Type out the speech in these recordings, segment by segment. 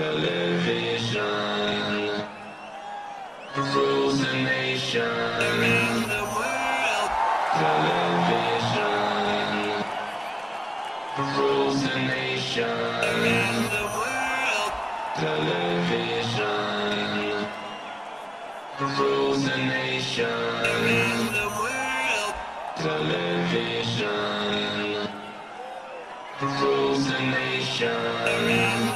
Television rules the nation. Around the world. Television rules the nation. Around the world. Television rules the nation. Around the world. Television rules the nation.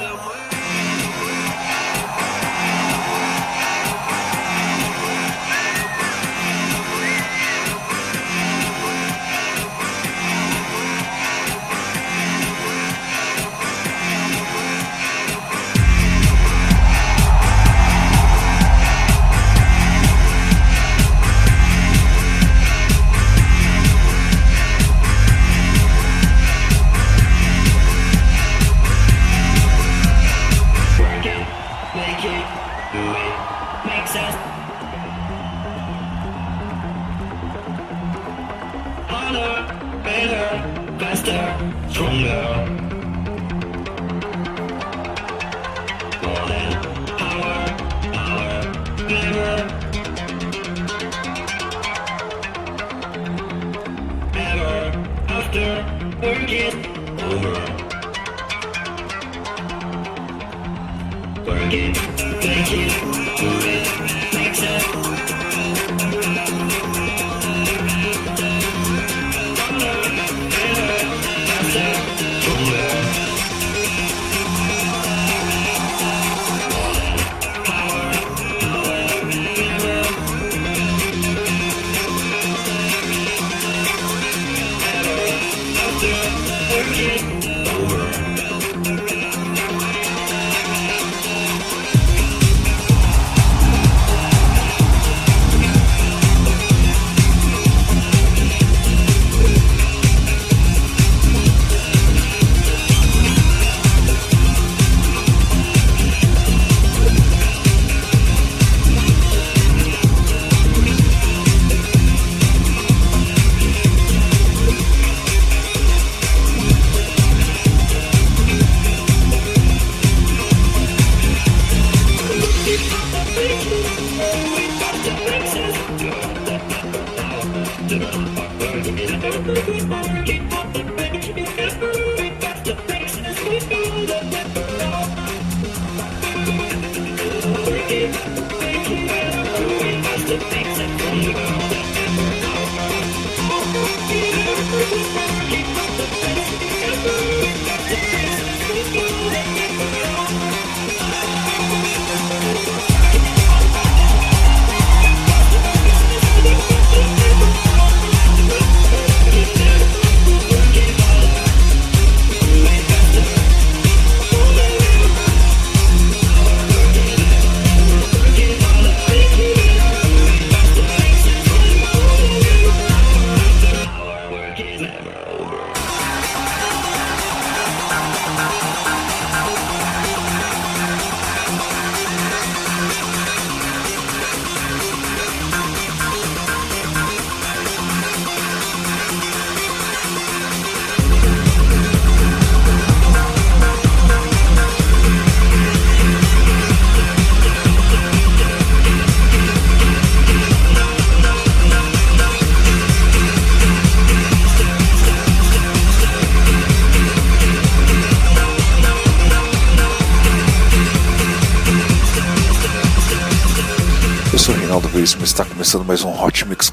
After, work it, over. Work it, make it, do it,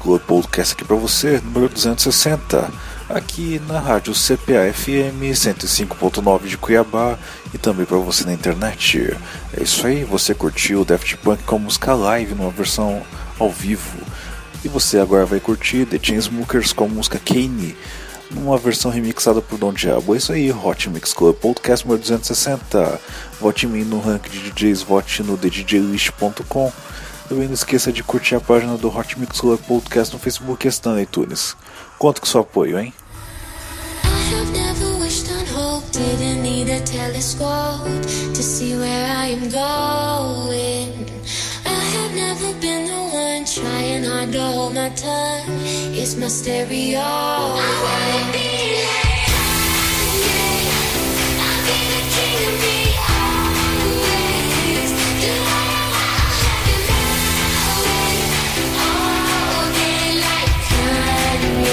Club Podcast aqui para você, número 260, aqui na rádio CPA FM 105.9 de Cuiabá e também para você na internet. É isso aí, você curtiu o Daft Punk com música live numa versão ao vivo. E você agora vai curtir The Chainsmokers com música Kane, numa versão remixada por Dom Diabo. É isso aí, Hot Mix Club Podcast número 260. Vote em mim no ranking de DJs, vote no thedjlist.com. Também não esqueça de curtir a página do Hot Mix Club Podcast no Facebook e no iTunes. Conto com seu apoio, hein? Trying hard to hold my tongue. It's my stereo. I wanna be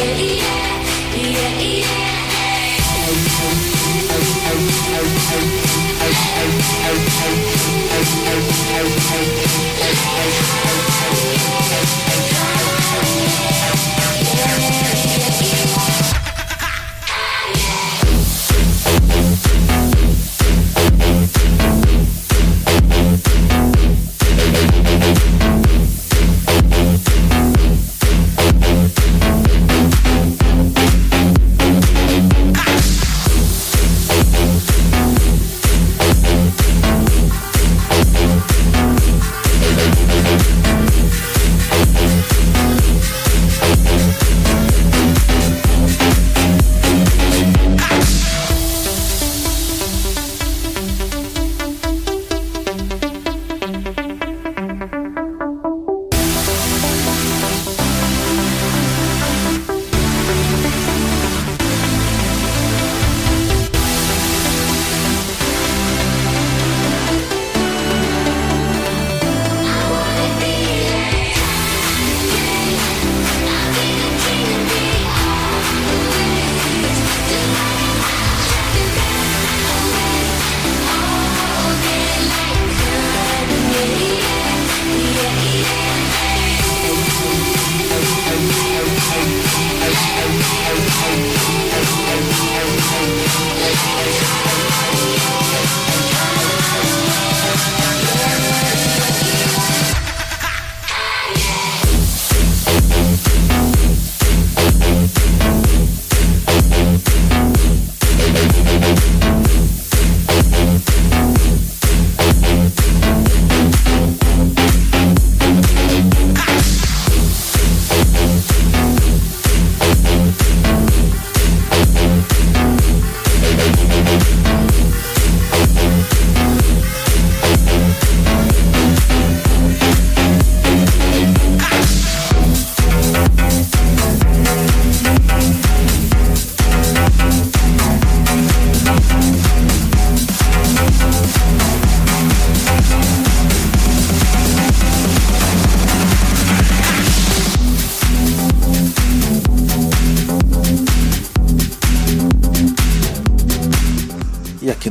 Yeah, yeah, yeah,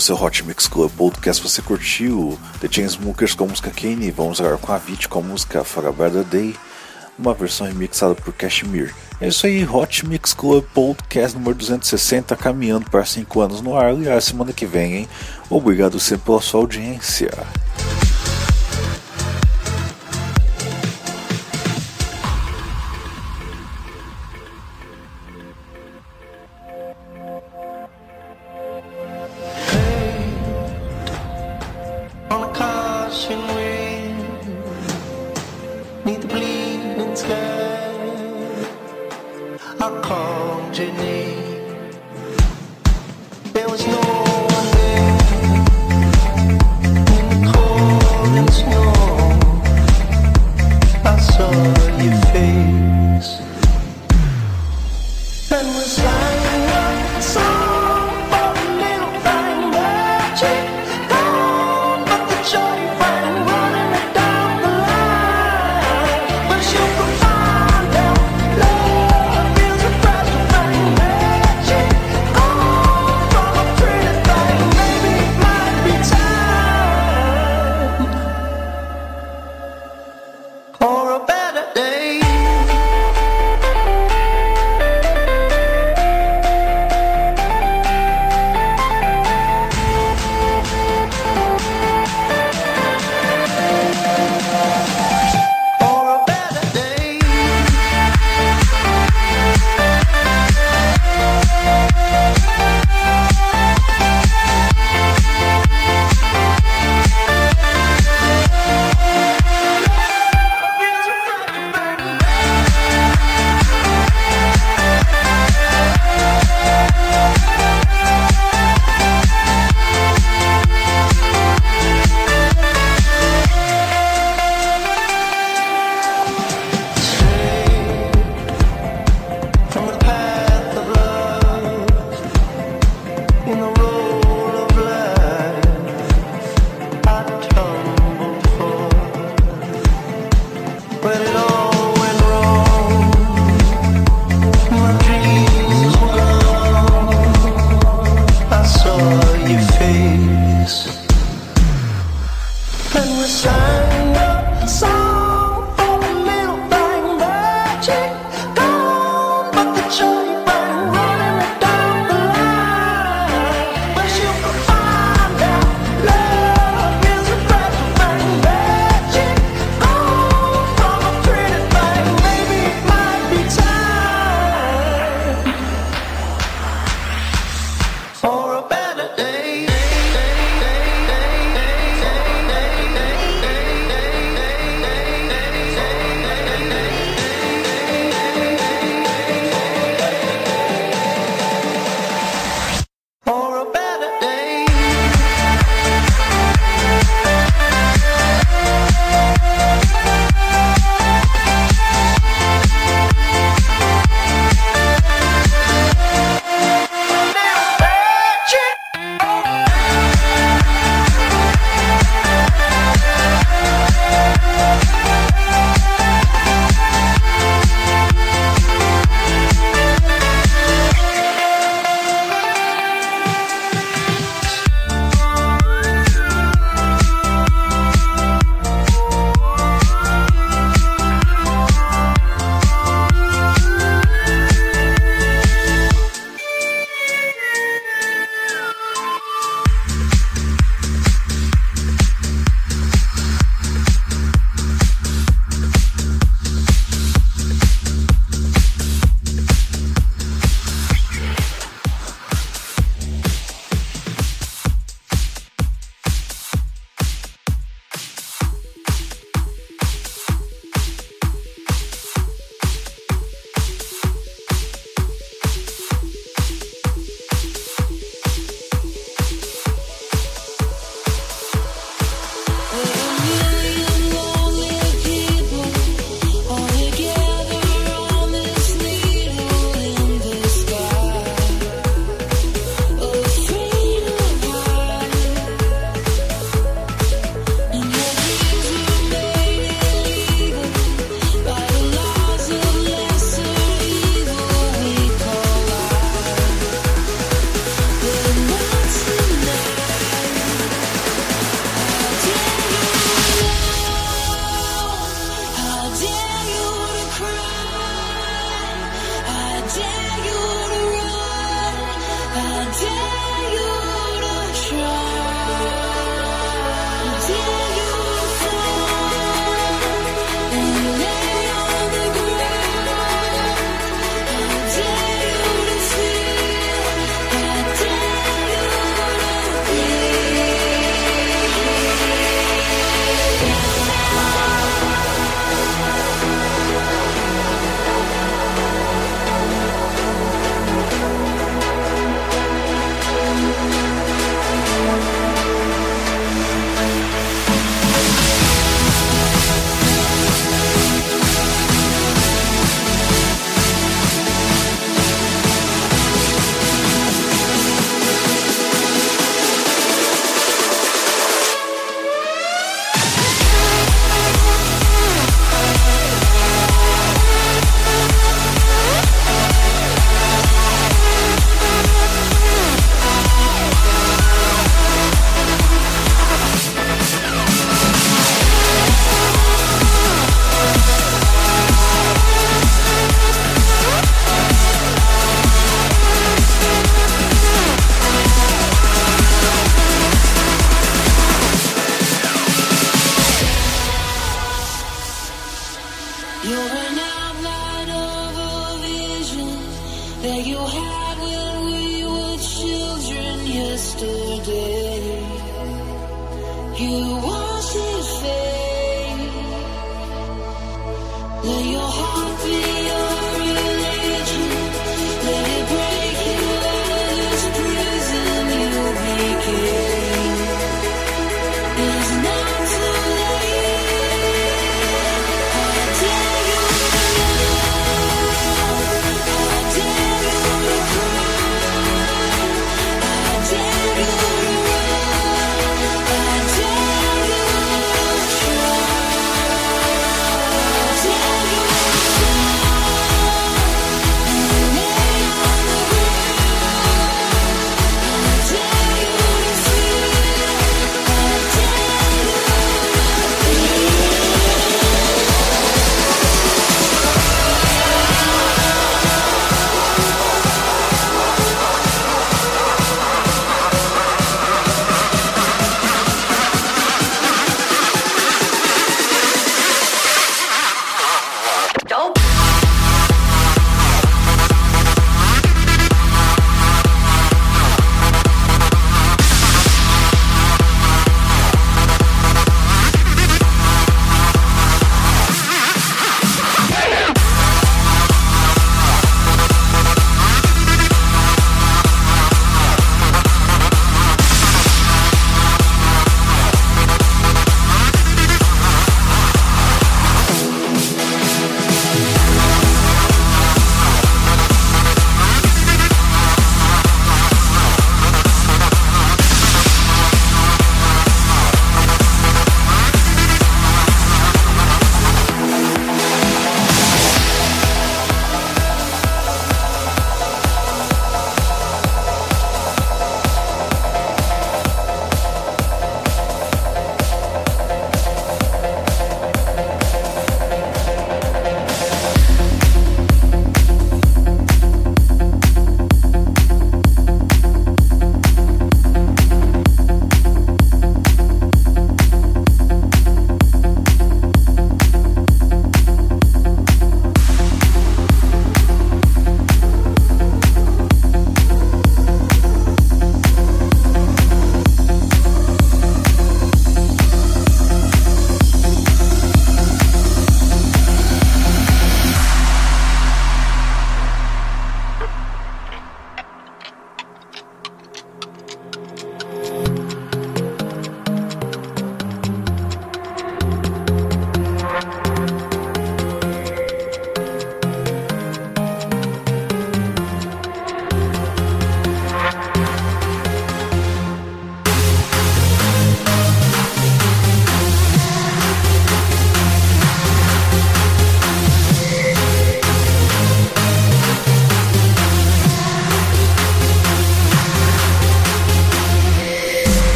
no seu Hot Mix Club Podcast você curtiu The Chainsmokers com a música Kane, vamos agora com a Avicii com a música For a Better Day, uma versão remixada por Cashmere. É isso aí, Hot Mix Club Podcast número 260, caminhando para 5 anos no ar, e a semana que vem, hein? Obrigado sempre pela sua audiência.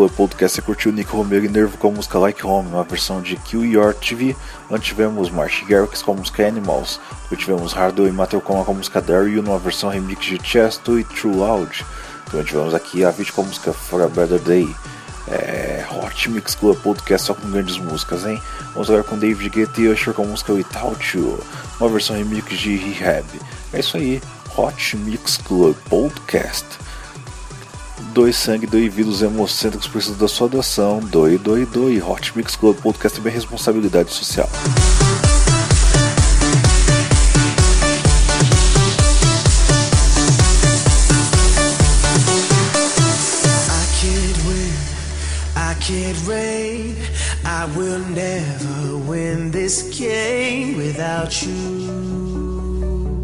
Club Podcast você curtiu Nick Romero e Nervo com a música Like Home, uma versão de Kill Your TV. Antes tivemos Marsh Garrix com a música Animals. Depois tivemos Hardwell e Mateo com a música Daryl numa versão remix de Chesto e True Loud. Também tivemos aqui a vídeo com a música For a Better Day. É, Hot Mix Club Podcast só com grandes músicas, hein? Vamos agora com David Guetta e Usher com a música Without You, uma versão remix de Rehab. É isso aí, Hot Mix Club Podcast. Doe sangue, doe os hemocêntricos precisam da sua doação. Doe, doe, doe. Hot Mix Club Podcast é bem responsabilidade social. I will never win this game without you.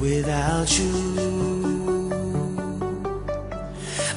Without you.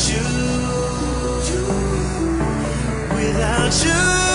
Without you. Without you,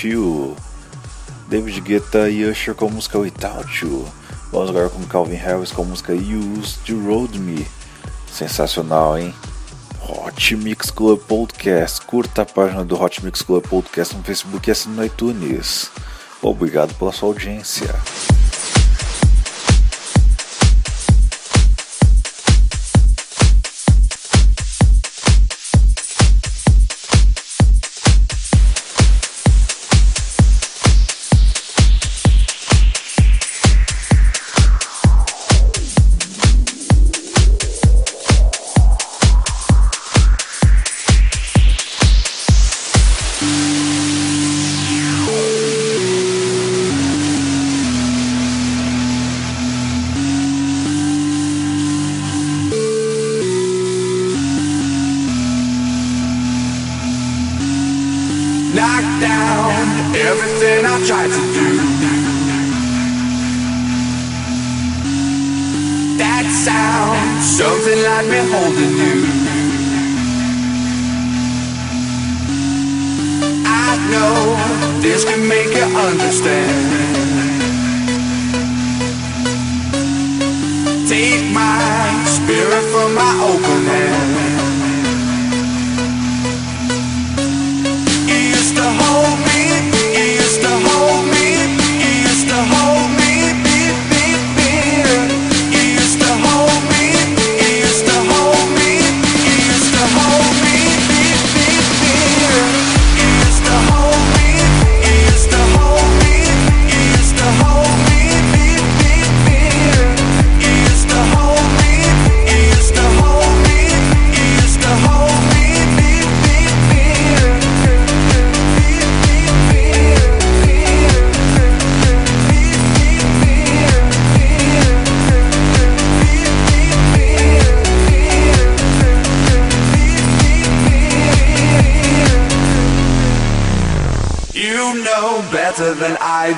curtiu David Guetta e Usher com a música Without You. Vamos agora com Calvin Harris com a música Use to Road Me. Sensacional, hein? Hot Mix Club Podcast. Curta a página do Hot Mix Club Podcast no Facebook e assine no iTunes. Obrigado pela sua audiência.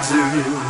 Than I do.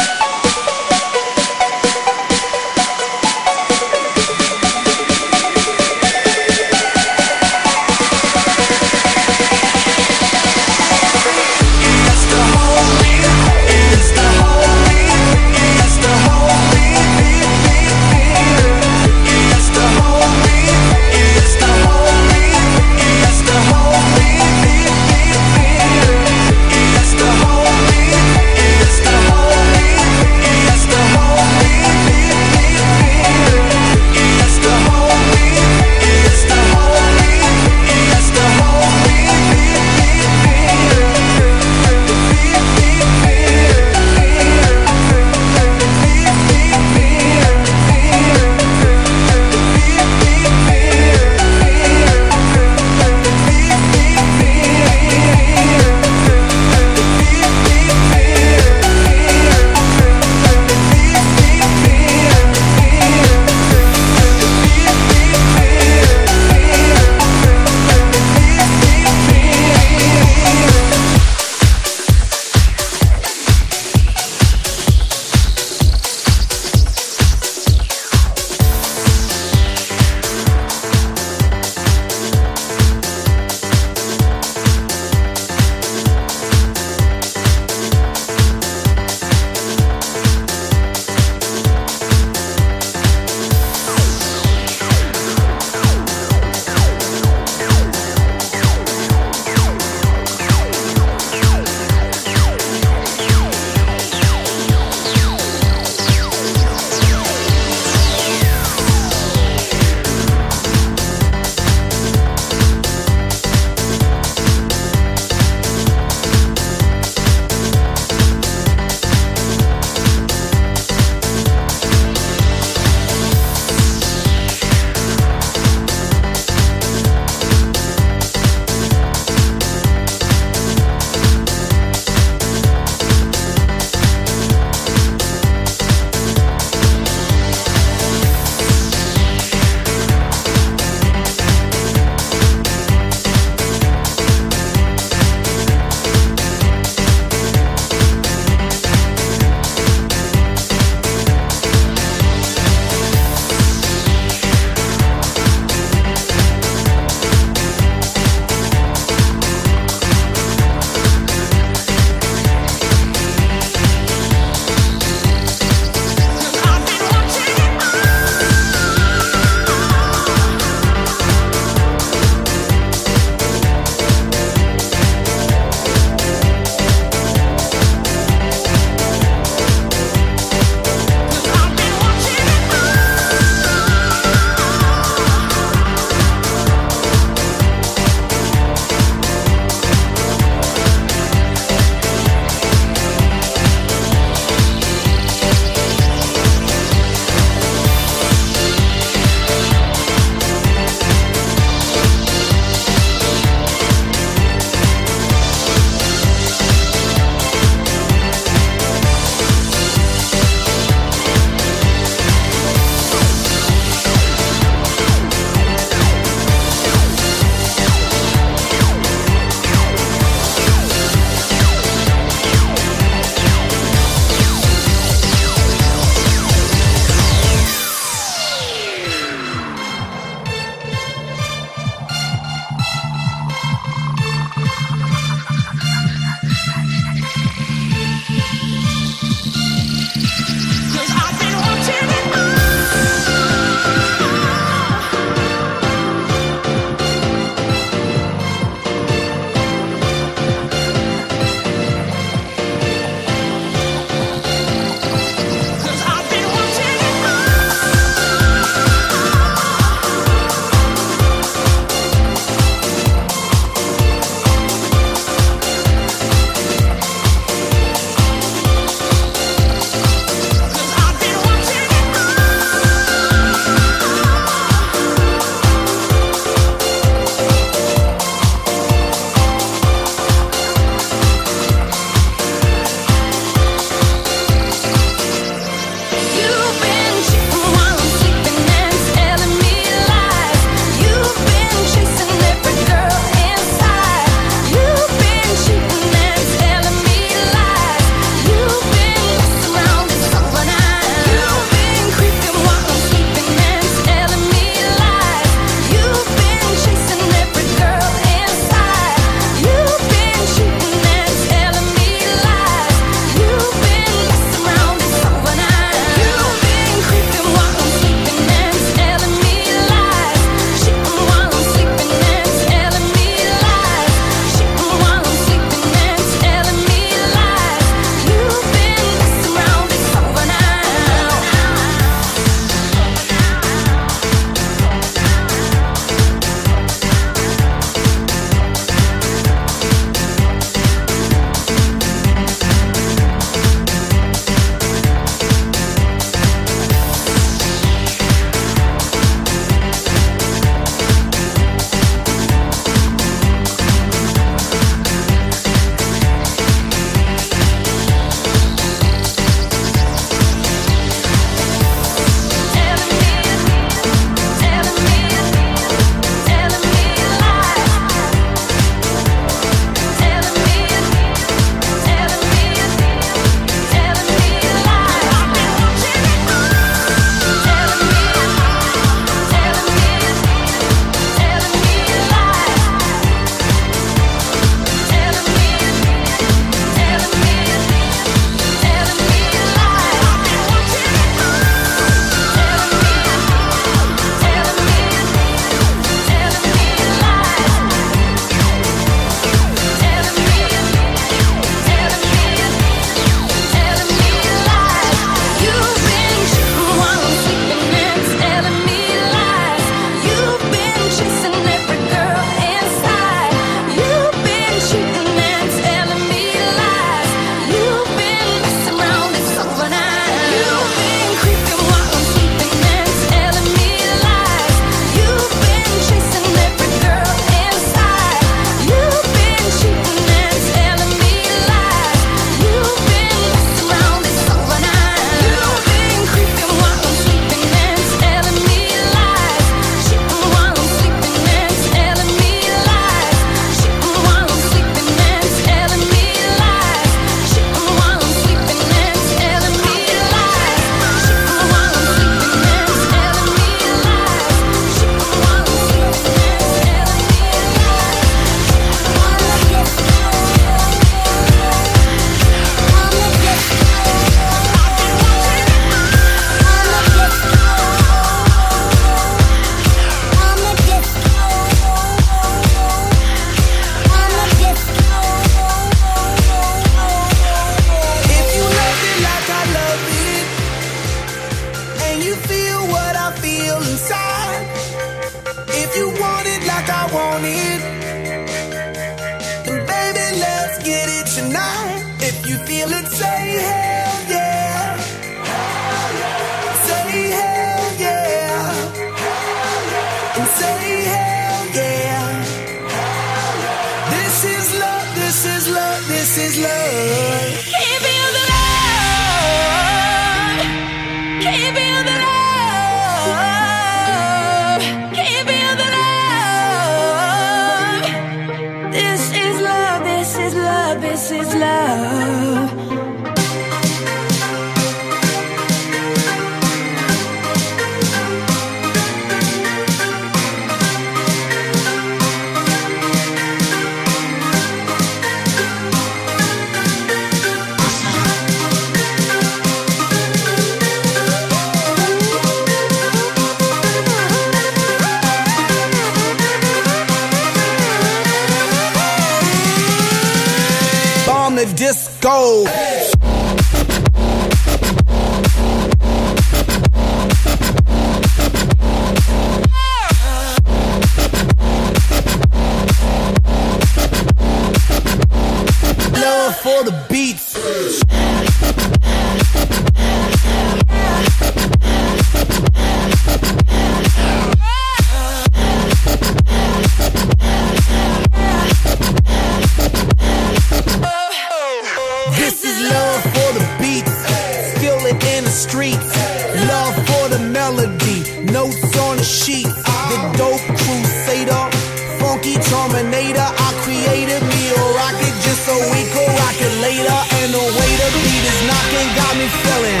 Terminator. I created me a rocket just a week or rocket later. And the way the beat is knocking got me feeling.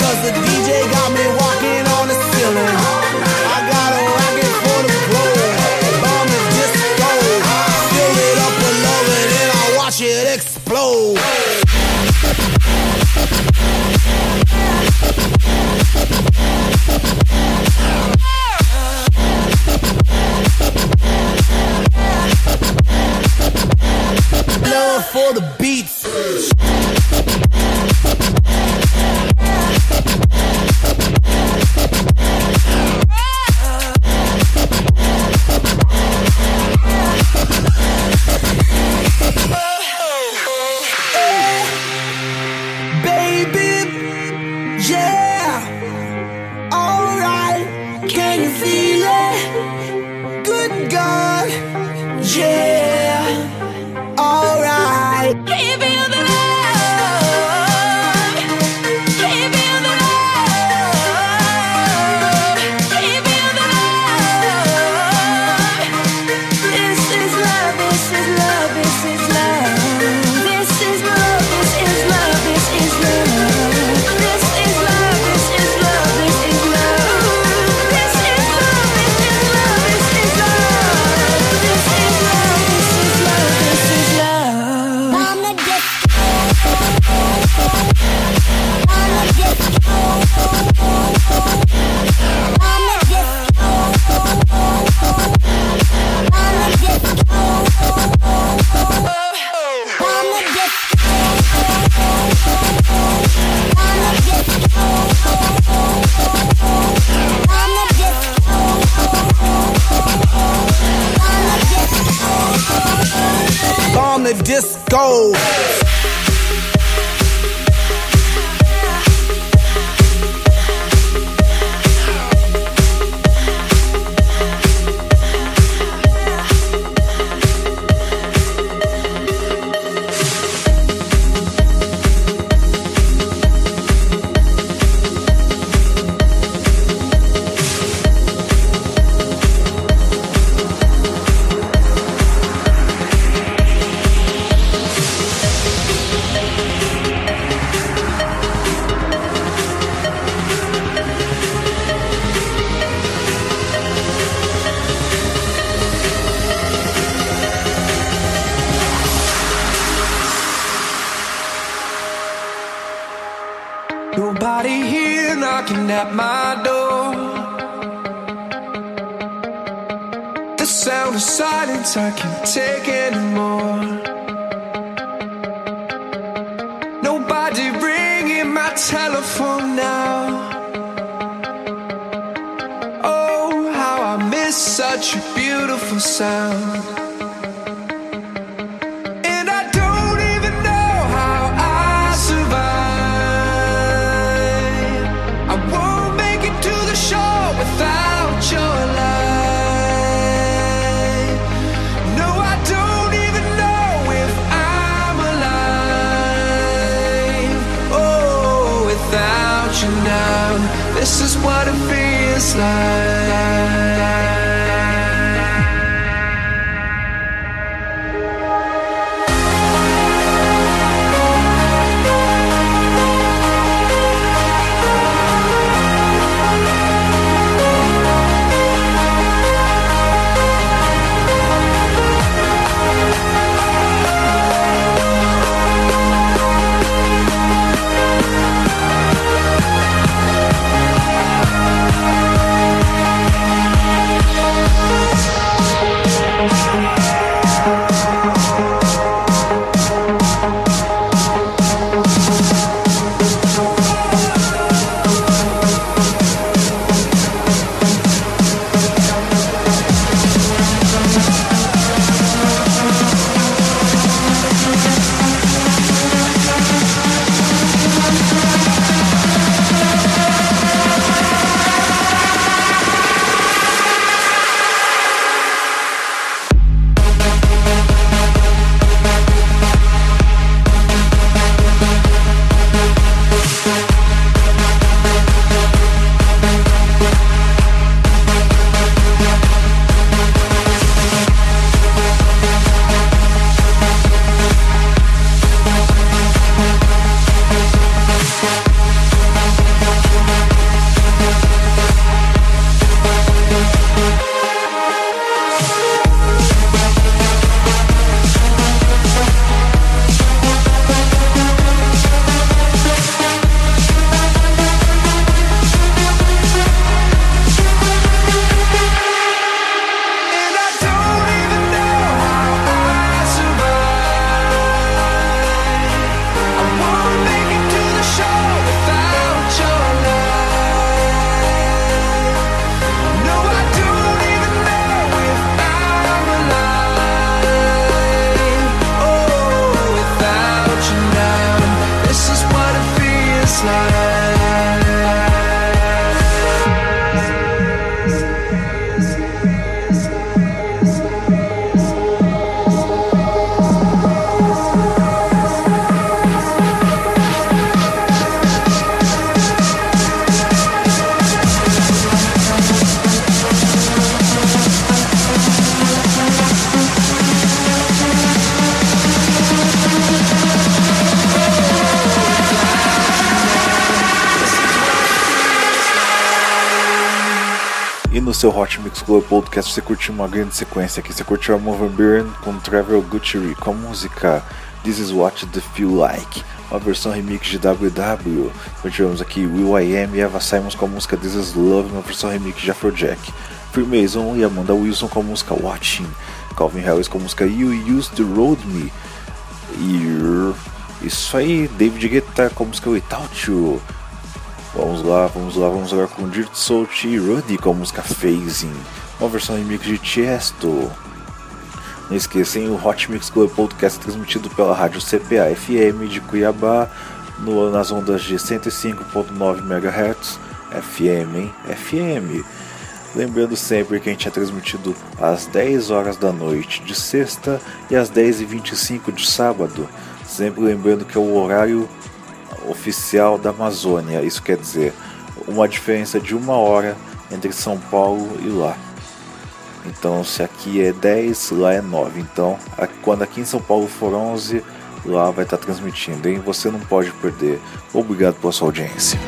Cause the deep love for the beats. crashing. This is what it feels like. Seu Hot Mix Club Podcast você curtiu uma grande sequência aqui. Você curtiu a Mover Burn com Travel Guthrie com a música This Is What The Feel Like, uma versão remix de WW. Tivemos aqui Will I Am e Eva Simons com a música This Is Love, uma versão remix de Afrojack. Freemason e Amanda Wilson com a música Watching. Calvin Harris com a música You Used to Road Me. E isso aí, David Guetta com a música Without You. Vamos lá, vamos lá, vamos agora com Dirt Salt e Ruddy com a música Phasing, uma versão remix de Tiesto. Não esqueçam o Hot Mix Club Podcast transmitido pela rádio CPA FM de Cuiabá no, nas ondas de 105.9 MHz FM, hein? FM. Lembrando sempre que a gente é transmitido às 10 horas da noite de sexta e às 10h25 de sábado. Sempre lembrando que é o horário oficial da Amazônia. Isso quer dizer uma diferença de uma hora entre São Paulo e lá. Então, se aqui é 10, lá é 9. Então, quando aqui em São Paulo for 11, lá vai estar transmitindo, hein? Você não pode perder. Obrigado pela sua audiência.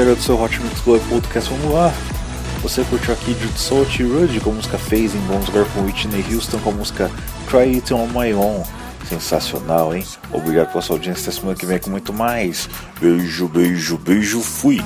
Saideira do seu Hot Mix Club Podcast, vamos lá. Você curtiu aqui de Soul Rudd com a música Phasing, vamos agora com Whitney Houston com a música Try It On My Own. Sensacional, hein? Obrigado pela sua audiência, até semana que vem com muito mais. Beijo, beijo, beijo, fui!